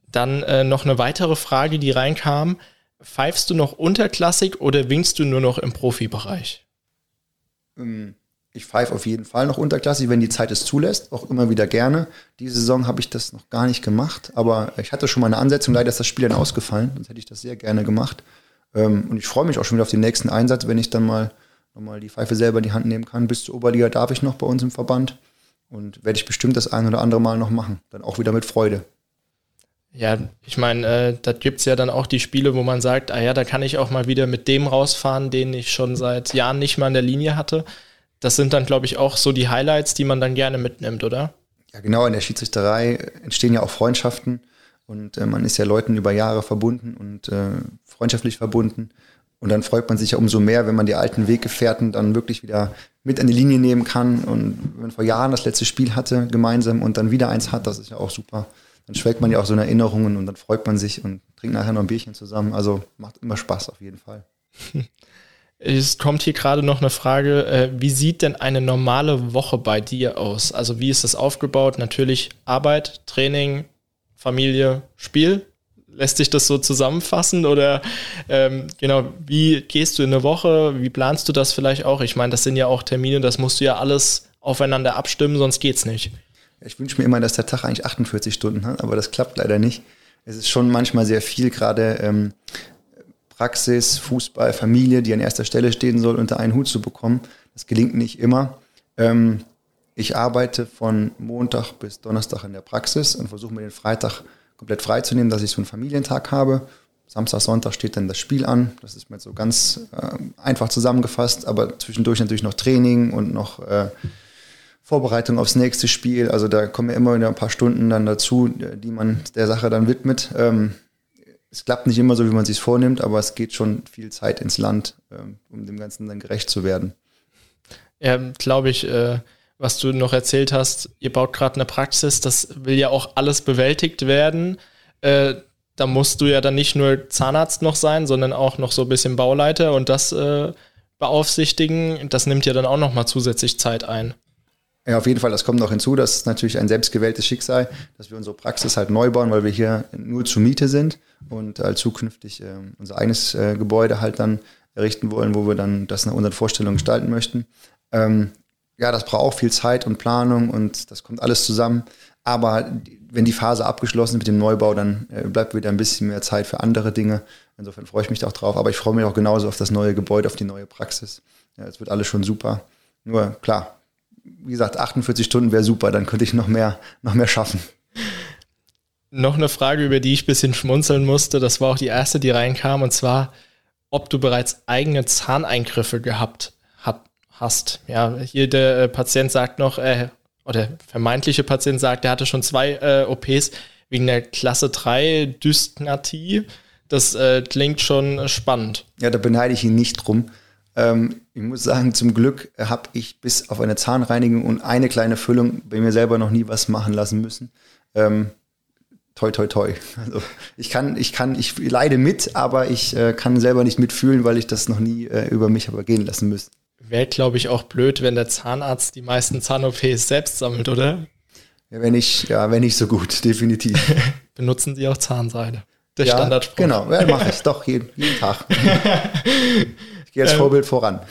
Dann äh, noch eine weitere Frage, die reinkam. Pfeifst du noch unterklassig oder winkst du nur noch im Profibereich? Ähm, ich pfeife auf jeden Fall noch unterklassig, wenn die Zeit es zulässt, auch immer wieder gerne. Diese Saison habe ich das noch gar nicht gemacht, aber ich hatte schon mal eine Ansetzung, leider ist das Spiel dann ausgefallen, sonst hätte ich das sehr gerne gemacht. Ähm, und ich freue mich auch schon wieder auf den nächsten Einsatz, wenn ich dann mal nochmal die Pfeife selber in die Hand nehmen kann. Bis zur Oberliga darf ich noch bei uns im Verband und werde ich bestimmt das ein oder andere Mal noch machen. Dann auch wieder mit Freude. Ja, ich meine, äh, da gibt es ja dann auch die Spiele, wo man sagt, ah ja, da kann ich auch mal wieder mit dem rausfahren, den ich schon seit Jahren nicht mal in der Linie hatte das sind dann, glaube ich, auch so die Highlights, die man dann gerne mitnimmt, oder? Ja, genau. In der Schiedsrichterei entstehen ja auch Freundschaften und äh, man ist ja Leuten über Jahre verbunden und äh, freundschaftlich verbunden. Und dann freut man sich ja umso mehr, wenn man die alten Weggefährten dann wirklich wieder mit an die Linie nehmen kann. Und wenn man vor Jahren das letzte Spiel hatte gemeinsam und dann wieder eins hat, das ist ja auch super. Dann schwelgt man ja auch so in Erinnerungen und dann freut man sich und trinkt nachher noch ein Bierchen zusammen. Also macht immer Spaß auf jeden Fall. Es kommt hier gerade noch eine Frage, äh, wie sieht denn eine normale Woche bei dir aus? Also wie ist das aufgebaut? Natürlich Arbeit, Training, Familie, Spiel. Lässt sich das so zusammenfassen oder ähm, genau, wie gehst du in eine Woche? Wie planst du das vielleicht auch? Ich meine, das sind ja auch Termine, das musst du ja alles aufeinander abstimmen, sonst geht's nicht. Ich wünsche mir immer, dass der Tag eigentlich 48 Stunden hat, aber das klappt leider nicht. Es ist schon manchmal sehr viel, gerade ähm, Praxis, Fußball, Familie, die an erster Stelle stehen soll, unter einen Hut zu bekommen. Das gelingt nicht immer. Ähm, ich arbeite von Montag bis Donnerstag in der Praxis und versuche mir den Freitag komplett freizunehmen, dass ich so einen Familientag habe. Samstag, Sonntag steht dann das Spiel an. Das ist mir so ganz äh, einfach zusammengefasst, aber zwischendurch natürlich noch Training und noch äh, Vorbereitung aufs nächste Spiel. Also da kommen ja immer wieder ein paar Stunden dann dazu, die man der Sache dann widmet. Ähm, es klappt nicht immer so, wie man sich vornimmt, aber es geht schon viel Zeit ins Land, ähm, um dem Ganzen dann gerecht zu werden. Ja, glaube ich, äh, was du noch erzählt hast, ihr baut gerade eine Praxis, das will ja auch alles bewältigt werden. Äh, da musst du ja dann nicht nur Zahnarzt noch sein, sondern auch noch so ein bisschen Bauleiter und das äh, beaufsichtigen. Das nimmt ja dann auch noch mal zusätzlich Zeit ein. Ja, auf jeden Fall, das kommt noch hinzu. Das ist natürlich ein selbstgewähltes Schicksal, dass wir unsere Praxis halt neu bauen, weil wir hier nur zur Miete sind und halt zukünftig äh, unser eigenes äh, Gebäude halt dann errichten wollen, wo wir dann das nach unseren Vorstellungen gestalten möchten. Ähm, ja, das braucht auch viel Zeit und Planung und das kommt alles zusammen. Aber wenn die Phase abgeschlossen ist mit dem Neubau, dann äh, bleibt wieder ein bisschen mehr Zeit für andere Dinge. Insofern freue ich mich auch drauf. Aber ich freue mich auch genauso auf das neue Gebäude, auf die neue Praxis. Ja, es wird alles schon super. Nur klar, wie gesagt, 48 Stunden wäre super, dann könnte ich noch mehr, noch mehr schaffen. Noch eine Frage, über die ich ein bisschen schmunzeln musste. Das war auch die erste, die reinkam, und zwar, ob du bereits eigene Zahneingriffe gehabt hat, hast. Ja, hier der äh, Patient sagt noch, äh, oder vermeintliche Patient sagt, er hatte schon zwei äh, OPs wegen der Klasse 3 Dysknatie. Das äh, klingt schon spannend. Ja, da beneide ich ihn nicht drum. Ähm, ich muss sagen, zum Glück habe ich bis auf eine Zahnreinigung und eine kleine Füllung bei mir selber noch nie was machen lassen müssen. Ähm, toi, toi, toi. Also ich kann, ich kann, ich leide mit, aber ich äh, kann selber nicht mitfühlen, weil ich das noch nie äh, über mich habe gehen lassen müssen. Wäre, glaube ich, auch blöd, wenn der Zahnarzt die meisten Zahn-OPs selbst sammelt, oder? Ja, wenn ich, ja, wenn nicht so gut, definitiv. Benutzen Sie auch Zahnseide. Der ja, Standardspruch. Genau, ja, mache ich doch jeden, jeden Tag. gehe als ähm, Vorbild voran.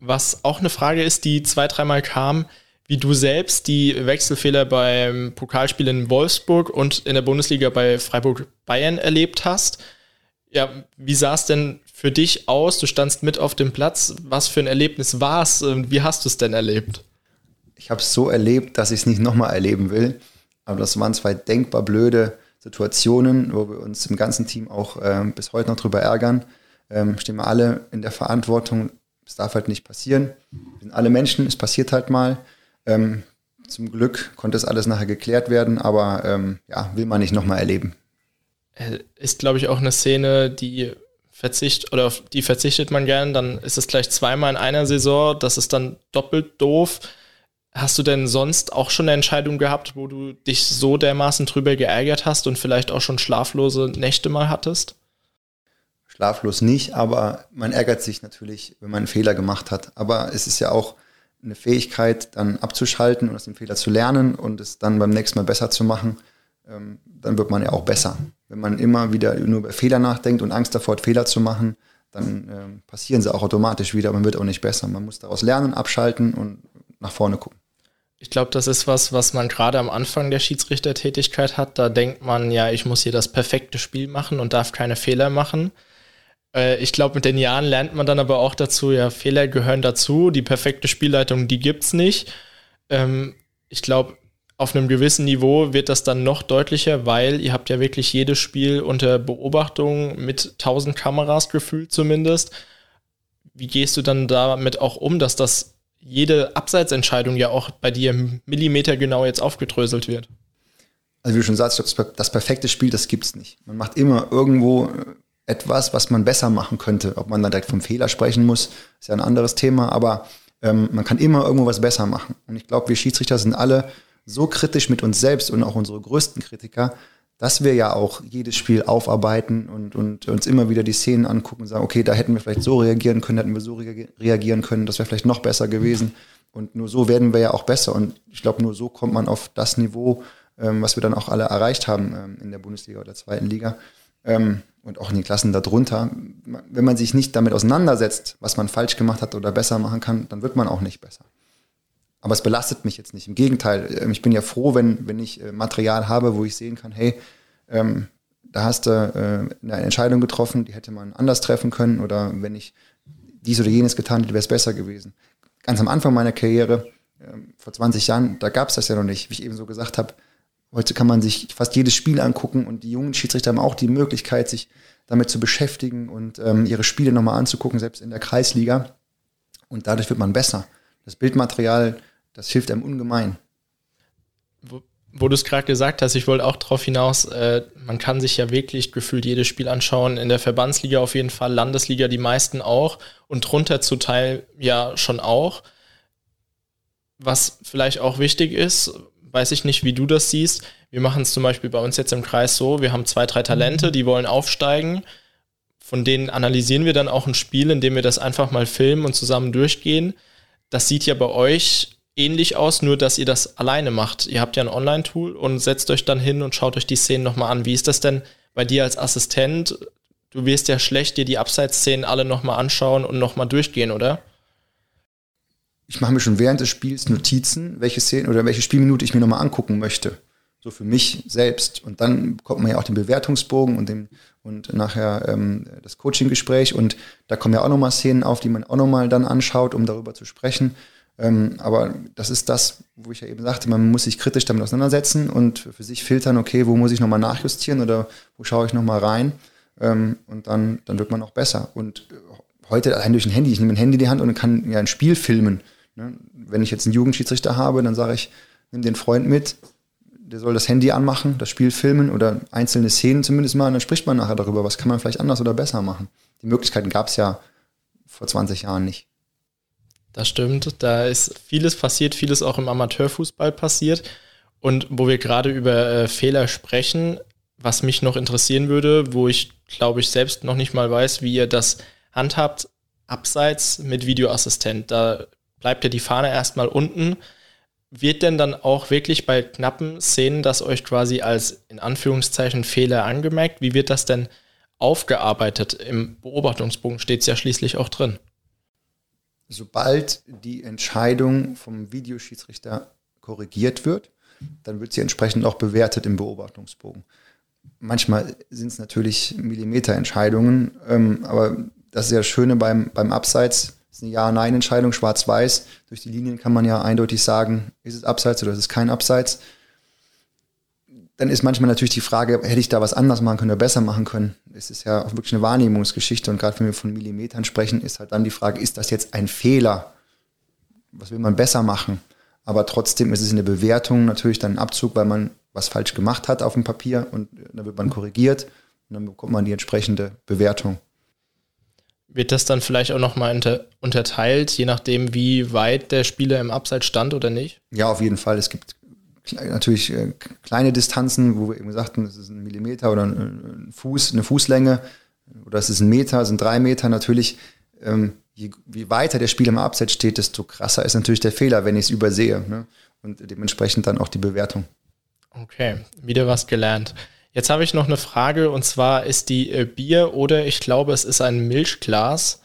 Was auch eine Frage ist, die zwei, dreimal kam, wie du selbst die Wechselfehler beim Pokalspiel in Wolfsburg und in der Bundesliga bei Freiburg Bayern erlebt hast. Ja, wie sah es denn für dich aus? Du standst mit auf dem Platz. Was für ein Erlebnis war es? Wie hast du es denn erlebt? Ich habe es so erlebt, dass ich es nicht nochmal erleben will. Aber das waren zwei denkbar blöde Situationen, wo wir uns im ganzen Team auch äh, bis heute noch drüber ärgern ähm, stehen wir alle in der Verantwortung. Es darf halt nicht passieren. Wir sind alle Menschen, es passiert halt mal. Ähm, zum Glück konnte es alles nachher geklärt werden, aber ähm, ja, will man nicht nochmal erleben. Äh, ist, glaube ich, auch eine Szene, die verzicht oder auf die verzichtet man gern, dann ist es gleich zweimal in einer Saison, das ist dann doppelt doof. Hast du denn sonst auch schon eine Entscheidung gehabt, wo du dich so dermaßen drüber geärgert hast und vielleicht auch schon schlaflose Nächte mal hattest? schlaflos nicht, aber man ärgert sich natürlich, wenn man einen Fehler gemacht hat. Aber es ist ja auch eine Fähigkeit, dann abzuschalten und aus dem Fehler zu lernen und es dann beim nächsten Mal besser zu machen. Ähm, dann wird man ja auch besser. Wenn man immer wieder nur über Fehler nachdenkt und Angst davor hat, Fehler zu machen, dann ähm, passieren sie auch automatisch wieder, man wird auch nicht besser. Man muss daraus lernen, abschalten und nach vorne gucken. Ich glaube, das ist was, was man gerade am Anfang der Schiedsrichtertätigkeit hat. Da denkt man, ja, ich muss hier das perfekte Spiel machen und darf keine Fehler machen. Äh, ich glaube, mit den Jahren lernt man dann aber auch dazu, ja, Fehler gehören dazu. Die perfekte Spielleitung, die gibt's nicht. Ähm, ich glaube, auf einem gewissen Niveau wird das dann noch deutlicher, weil ihr habt ja wirklich jedes Spiel unter Beobachtung mit tausend Kameras gefühlt zumindest. Wie gehst du dann damit auch um, dass das jede Abseitsentscheidung ja auch bei dir Millimeter genau jetzt aufgedröselt wird? Also wie du schon sagst, das perfekte Spiel, das gibt's nicht. Man macht immer irgendwo etwas, was man besser machen könnte. Ob man dann direkt vom Fehler sprechen muss, ist ja ein anderes Thema, aber ähm, man kann immer irgendwo was besser machen. Und ich glaube, wir Schiedsrichter sind alle so kritisch mit uns selbst und auch unsere größten Kritiker, dass wir ja auch jedes Spiel aufarbeiten und, und uns immer wieder die Szenen angucken und sagen, okay, da hätten wir vielleicht so reagieren können, hätten wir so reagieren können, das wäre vielleicht noch besser gewesen. Und nur so werden wir ja auch besser. Und ich glaube, nur so kommt man auf das Niveau, ähm, was wir dann auch alle erreicht haben ähm, in der Bundesliga oder zweiten Liga ähm, und auch in den Klassen darunter. Wenn man sich nicht damit auseinandersetzt, was man falsch gemacht hat oder besser machen kann, dann wird man auch nicht besser. Aber es belastet mich jetzt nicht. Im Gegenteil, ähm, ich bin ja froh, wenn, wenn ich äh, Material habe, wo ich sehen kann, hey, ähm, da hast du äh, eine Entscheidung getroffen, die hätte man anders treffen können oder wenn ich dies oder jenes getan hätte, wäre es besser gewesen. Ganz am Anfang meiner Karriere, ähm, vor 20 Jahren, da gab es das ja noch nicht, wie ich eben so gesagt habe. Heute kann man sich fast jedes Spiel angucken und die jungen Schiedsrichter haben auch die Möglichkeit, sich damit zu beschäftigen und ähm, ihre Spiele nochmal anzugucken, selbst in der Kreisliga. Und dadurch wird man besser. Das Bildmaterial das hilft einem ungemein. Wo, wo du es gerade gesagt hast, ich wollte auch darauf hinaus, äh, man kann sich ja wirklich gefühlt jedes Spiel anschauen. In der Verbandsliga auf jeden Fall, Landesliga die meisten auch und drunter zu Teil ja schon auch. Was vielleicht auch wichtig ist, weiß ich nicht, wie du das siehst. Wir machen es zum Beispiel bei uns jetzt im Kreis so, wir haben zwei, drei Talente, die wollen aufsteigen. Von denen analysieren wir dann auch ein Spiel, in dem wir das einfach mal filmen und zusammen durchgehen. Das sieht ja bei euch ähnlich aus, nur dass ihr das alleine macht. Ihr habt ja ein Online-Tool und setzt euch dann hin und schaut euch die Szenen nochmal an. Wie ist das denn bei dir als Assistent? Du wirst ja schlecht dir die Abseitsszenen alle nochmal anschauen und nochmal durchgehen, oder? Ich mache mir schon während des Spiels Notizen, welche Szenen oder welche Spielminute ich mir nochmal angucken möchte. So für mich selbst. Und dann bekommt man ja auch den Bewertungsbogen und, den, und nachher ähm, das Coaching-Gespräch. Und da kommen ja auch nochmal Szenen auf, die man auch nochmal dann anschaut, um darüber zu sprechen. Ähm, aber das ist das, wo ich ja eben sagte, man muss sich kritisch damit auseinandersetzen und für sich filtern, okay, wo muss ich nochmal nachjustieren oder wo schaue ich nochmal rein. Ähm, und dann, dann wird man auch besser. Und heute allein durch ein Handy, ich nehme ein Handy in die Hand und kann ja ein Spiel filmen. Ne? Wenn ich jetzt einen Jugendschiedsrichter habe, dann sage ich, nimm den Freund mit, der soll das Handy anmachen, das Spiel filmen oder einzelne Szenen zumindest mal, und dann spricht man nachher darüber, was kann man vielleicht anders oder besser machen. Die Möglichkeiten gab es ja vor 20 Jahren nicht. Das stimmt. Da ist vieles passiert, vieles auch im Amateurfußball passiert. Und wo wir gerade über äh, Fehler sprechen, was mich noch interessieren würde, wo ich glaube ich selbst noch nicht mal weiß, wie ihr das handhabt, abseits mit Videoassistent. Da bleibt ja die Fahne erstmal unten. Wird denn dann auch wirklich bei knappen Szenen das euch quasi als in Anführungszeichen Fehler angemerkt? Wie wird das denn aufgearbeitet? Im Beobachtungsbogen steht es ja schließlich auch drin sobald die Entscheidung vom Videoschiedsrichter korrigiert wird, dann wird sie entsprechend auch bewertet im Beobachtungsbogen. Manchmal sind es natürlich Millimeterentscheidungen, ähm, aber das ist ja das Schöne beim, beim Abseits. Ist eine Ja-Nein-Entscheidung, schwarz-weiß. Durch die Linien kann man ja eindeutig sagen, ist es Abseits oder ist es kein Abseits dann ist manchmal natürlich die Frage, hätte ich da was anders machen können oder besser machen können? Es ist ja auch wirklich eine Wahrnehmungsgeschichte und gerade wenn wir von Millimetern sprechen, ist halt dann die Frage, ist das jetzt ein Fehler? Was will man besser machen? Aber trotzdem ist es in der Bewertung natürlich dann ein Abzug, weil man was falsch gemacht hat auf dem Papier und dann wird man korrigiert und dann bekommt man die entsprechende Bewertung. Wird das dann vielleicht auch nochmal unter, unterteilt, je nachdem, wie weit der Spieler im Abseits stand oder nicht? Ja, auf jeden Fall. Es gibt natürlich äh, kleine Distanzen, wo wir eben sagten, das ist ein Millimeter oder ein Fuß, eine Fußlänge oder es ist ein Meter, sind drei Meter. Natürlich, ähm, je, je weiter der Spieler im Abseits steht, desto krasser ist natürlich der Fehler, wenn ich es übersehe. Ne? Und dementsprechend dann auch die Bewertung. Okay, wieder was gelernt. Jetzt habe ich noch eine Frage und zwar ist die äh, Bier oder ich glaube, es ist ein Milchglas.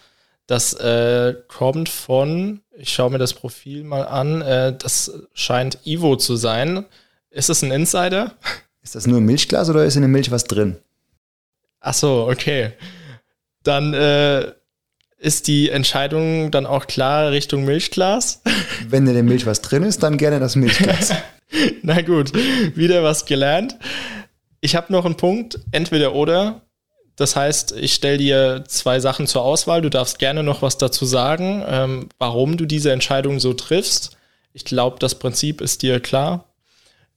Das äh, kommt von, ich schaue mir das Profil mal an, äh, das scheint Ivo zu sein. Ist es ein Insider? Ist das nur ein Milchglas oder ist in der Milch was drin? Ach so, okay. Dann äh, ist die Entscheidung dann auch klar Richtung Milchglas? Wenn in der Milch was drin ist, dann gerne das Milchglas. Na gut, wieder was gelernt. Ich habe noch einen Punkt, entweder oder. Das heißt, ich stelle dir zwei Sachen zur Auswahl. Du darfst gerne noch was dazu sagen, ähm, warum du diese Entscheidung so triffst. Ich glaube, das Prinzip ist dir klar.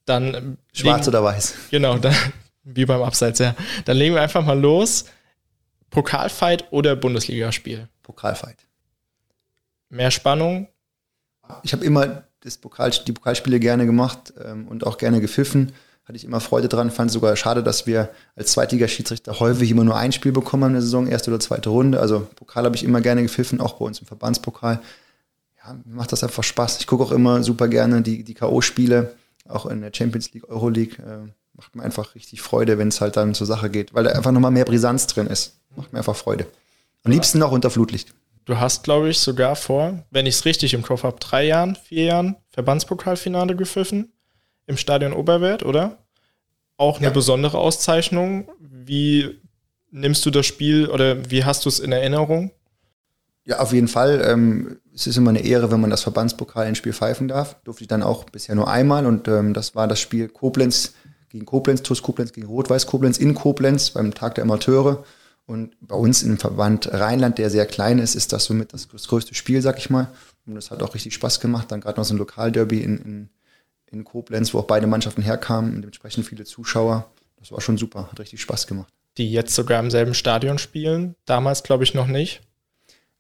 Dann ähm, Schwarz legen, oder weiß. Genau, dann, wie beim Abseits, ja. Dann legen wir einfach mal los. Pokalfight oder Bundesligaspiel? Pokalfight. Mehr Spannung? Ich habe immer das Pokal, die Pokalspiele gerne gemacht ähm, und auch gerne gepfiffen hatte ich immer Freude dran. Fand es sogar schade, dass wir als Zweitligaschiedsrichter häufig immer nur ein Spiel bekommen haben in der Saison, erste oder zweite Runde. Also Pokal habe ich immer gerne gepfiffen, auch bei uns im Verbandspokal. Ja, mir macht das einfach Spaß. Ich gucke auch immer super gerne die, die K.O.-Spiele. auch in der Champions League, Euroleague, äh, macht mir einfach richtig Freude, wenn es halt dann zur Sache geht, weil da einfach nochmal mehr Brisanz drin ist. Macht mir einfach Freude. Am liebsten noch unter Flutlicht. Du hast, glaube ich, sogar vor, wenn ich es richtig im Kopf habe, drei Jahren, vier Jahren Verbandspokalfinale gepfiffen im Stadion Oberwert, oder? Auch eine ja. besondere Auszeichnung. Wie nimmst du das Spiel oder wie hast du es in Erinnerung? Ja, auf jeden Fall. Ähm, es ist immer eine Ehre, wenn man das Verbandspokal ins Spiel pfeifen darf. Durfte ich dann auch bisher nur einmal und ähm, das war das Spiel Koblenz gegen Koblenz, TuS Koblenz gegen Rot-Weiß Koblenz in Koblenz beim Tag der Amateure. Und bei uns im Verband Rheinland, der sehr klein ist, ist das somit das, größte Spiel, sag ich mal. Und das hat auch richtig Spaß gemacht. Dann gerade noch so ein Lokalderby in, in, in Koblenz, wo auch beide Mannschaften herkamen und dementsprechend viele Zuschauer. Das war schon super, hat richtig Spaß gemacht. Die jetzt sogar im selben Stadion spielen, damals glaube ich noch nicht.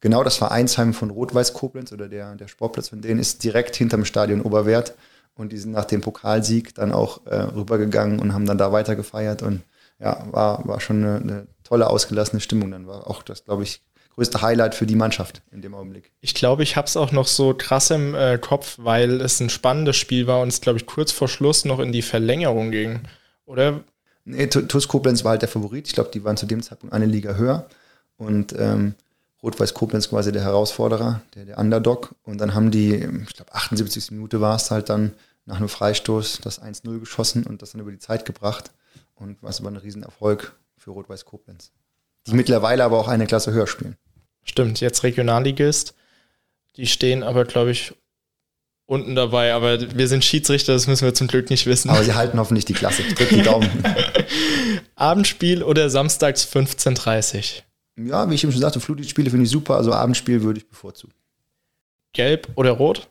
Genau, das Vereinsheim von Rot-Weiß Koblenz oder der, der Sportplatz von denen ist direkt hinterm Stadion Oberwert. Und die sind nach dem Pokalsieg dann auch äh, rübergegangen und haben dann da weiter gefeiert. Und ja, war, war schon eine, eine tolle, ausgelassene Stimmung. Dann war auch das, glaube ich, größte Highlight für die Mannschaft in dem Augenblick. Ich glaube, ich habe es auch noch so krass im äh, Kopf, weil es ein spannendes Spiel war und es, glaube ich, kurz vor Schluss noch in die Verlängerung ging. Oder? Nee, TuS Koblenz war halt der Favorit. Ich glaube, die waren zu dem Zeitpunkt eine Liga höher. Und ähm, Rot-Weiß Koblenz quasi der Herausforderer, der, der Underdog. Und dann haben die, ich glaube, 78. Minute war es halt dann nach einem Freistoß das 1-0 geschossen und das dann über die Zeit gebracht. Und was aber ein Riesenerfolg für Rot-Weiß Koblenz. Die mittlerweile aber auch eine Klasse höher spielen. Stimmt, jetzt Regionalligist. Die stehen aber, glaube ich, unten dabei, aber wir sind Schiedsrichter, das müssen wir zum Glück nicht wissen. Aber sie halten hoffentlich die Klasse. Drück die Daumen. Abendspiel oder samstags 15.30 Ja, wie ich eben schon sagte, Flutlichtspiele finde ich super, also Abendspiel würde ich bevorzugen. Gelb oder rot?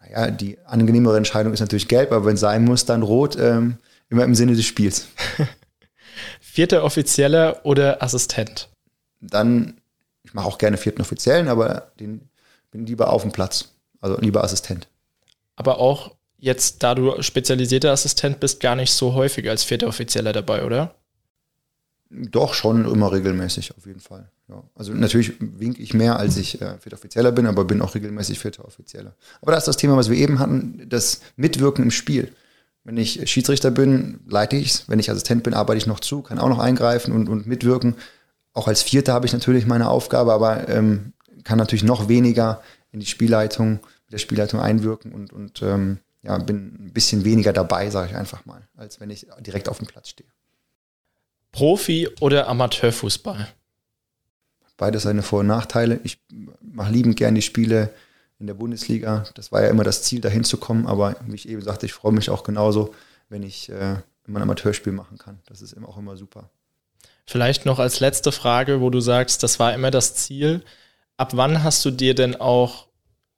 Naja, die angenehmere Entscheidung ist natürlich gelb, aber wenn es sein muss, dann rot. Ähm, immer im Sinne des Spiels. Vierter Offizieller oder Assistent? Dann, ich mache auch gerne vierten Offiziellen, aber den bin lieber auf dem Platz. Also lieber Assistent. Aber auch jetzt, da du spezialisierter Assistent bist, gar nicht so häufig als vierter Offizieller dabei, oder? Doch, schon immer regelmäßig, auf jeden Fall. Ja. Also natürlich winke ich mehr, als ich äh, vierter Offizieller bin, aber bin auch regelmäßig vierter Offizieller. Aber das ist das Thema, was wir eben hatten, das Mitwirken im Spiel. Wenn ich Schiedsrichter bin, leite ich es. Wenn ich Assistent bin, arbeite ich noch zu, kann auch noch eingreifen und, und mitwirken. Auch als Vierter habe ich natürlich meine Aufgabe, aber ähm, kann natürlich noch weniger in die Spielleitung, mit der Spielleitung einwirken und, und ähm, ja, bin ein bisschen weniger dabei, sage ich einfach mal, als wenn ich direkt auf dem Platz stehe. Profi- oder Amateurfußball? Beides seine Vor- und Nachteile. Ich mache liebend gern die Spiele in der Bundesliga. Das war ja immer das Ziel, dahin zu kommen. Aber wie ich eben sagte, ich freue mich auch genauso, wenn ich äh, immer ein Amateurspiel machen kann. Das ist auch immer super. Vielleicht noch als letzte Frage, wo du sagst, das war immer das Ziel. Ab wann hast du dir denn auch,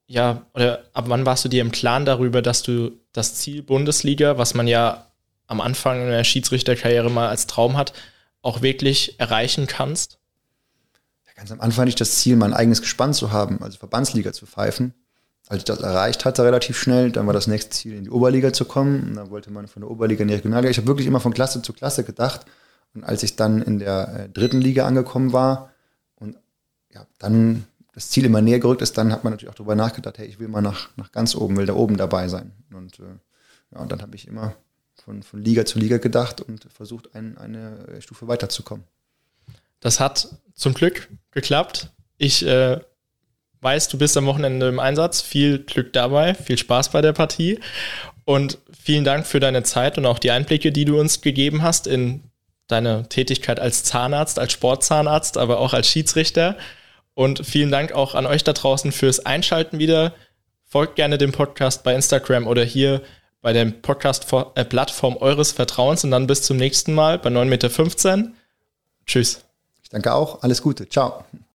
ja, oder ab wann warst du dir im Plan darüber, dass du das Ziel Bundesliga, was man ja am Anfang in der Schiedsrichterkarriere mal als Traum hat, auch wirklich erreichen kannst? ganz am Anfang nicht das Ziel, mein eigenes Gespann zu haben, also Verbandsliga zu pfeifen. Als ich das erreicht hatte, relativ schnell, dann war das nächste Ziel, in die Oberliga zu kommen. Und dann wollte man von der Oberliga in die Regionalliga. Ich habe wirklich immer von Klasse zu Klasse gedacht. Und als ich dann in der äh, dritten Liga angekommen war und ja, dann das Ziel immer näher gerückt ist, dann hat man natürlich auch darüber nachgedacht, hey, ich will mal nach, nach ganz oben, will da oben dabei sein. Und, äh, ja, und dann habe ich immer von, von Liga zu Liga gedacht und versucht, ein, eine Stufe weiterzukommen. Das hat zum Glück geklappt. Ich äh, weiß, du bist am Wochenende im Einsatz. Viel Glück dabei, viel Spaß bei der Partie. Und vielen Dank für deine Zeit und auch die Einblicke, die du uns gegeben hast in deine Tätigkeit als Zahnarzt, als Sportzahnarzt, aber auch als Schiedsrichter. Und vielen Dank auch an euch da draußen fürs Einschalten wieder. Folgt gerne dem Podcast bei Instagram oder hier bei der Podcast-Plattform eures Vertrauens und dann bis zum nächsten Mal bei 9,15 Meter. Tschüss. Ich danke auch. Alles Gute. Ciao.